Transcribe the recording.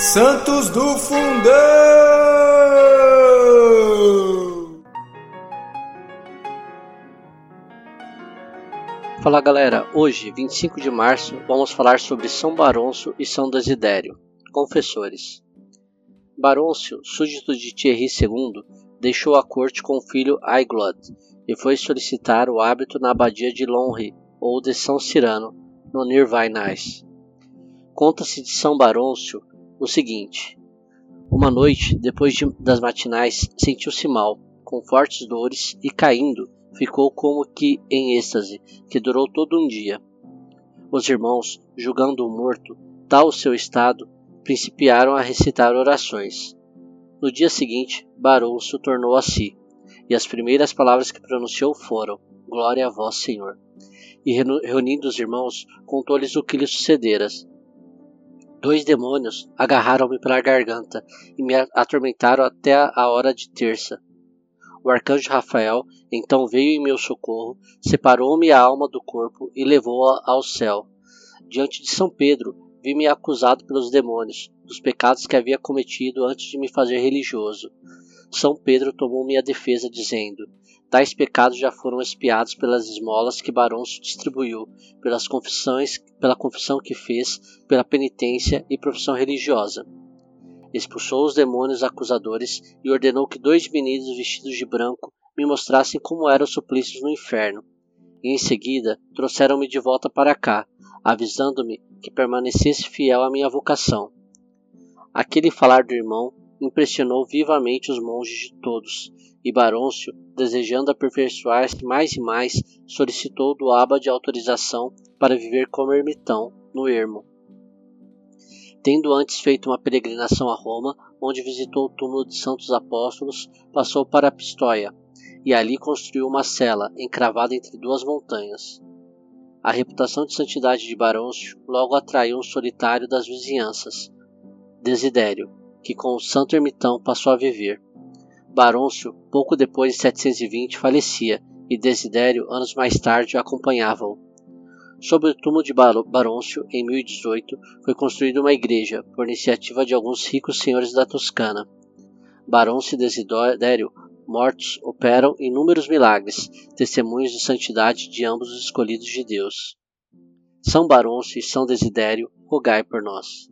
Santos do Fundão! Fala galera, hoje, 25 de março, vamos falar sobre São Barôncio e São Desidério, confessores. Barôncio, súdito de Thierry II, deixou a corte com o filho Aiglod e foi solicitar o hábito na abadia de Lonry ou de São Cirano, no Nirvainais. Conta-se de São Barôncio o seguinte: Uma noite, depois de, das matinais, sentiu-se mal, com fortes dores e caindo, ficou como que em êxtase, que durou todo um dia. Os irmãos, julgando-o morto, tal o seu estado, principiaram a recitar orações. No dia seguinte, se tornou a si, e as primeiras palavras que pronunciou foram: Glória a vós, Senhor. E reunindo os irmãos, contou-lhes o que lhe sucedera, Dois demônios agarraram-me pela garganta e me atormentaram até a hora de terça. O arcanjo Rafael então veio em meu socorro, separou-me a alma do corpo e levou-a ao céu. Diante de São Pedro, vi-me acusado pelos demônios dos pecados que havia cometido antes de me fazer religioso. São Pedro tomou minha defesa, dizendo: Tais pecados já foram expiados pelas esmolas que Barões distribuiu, pelas confissões, pela confissão que fez, pela penitência e profissão religiosa. Expulsou os demônios acusadores e ordenou que dois meninos vestidos de branco me mostrassem como eram os suplícios no inferno. E em seguida trouxeram-me de volta para cá, avisando-me que permanecesse fiel à minha vocação. Aquele falar do irmão impressionou vivamente os monges de todos, e Barôncio, desejando aperfeiçoar-se mais e mais, solicitou do abade autorização para viver como ermitão no ermo. Tendo antes feito uma peregrinação a Roma, onde visitou o túmulo de santos apóstolos, passou para Pistoia, e ali construiu uma cela encravada entre duas montanhas. A reputação de santidade de Barôncio logo atraiu um solitário das vizinhanças, Desidério, que com o santo ermitão passou a viver. Barôncio, pouco depois de 720, falecia, e Desidério, anos mais tarde, acompanhava-o. Sobre o túmulo de Barôncio, em 1018, foi construída uma igreja, por iniciativa de alguns ricos senhores da Toscana. Barôncio e Desidério, mortos, operam inúmeros milagres, testemunhos de santidade de ambos os escolhidos de Deus. São Barôncio e São Desidério, rogai por nós.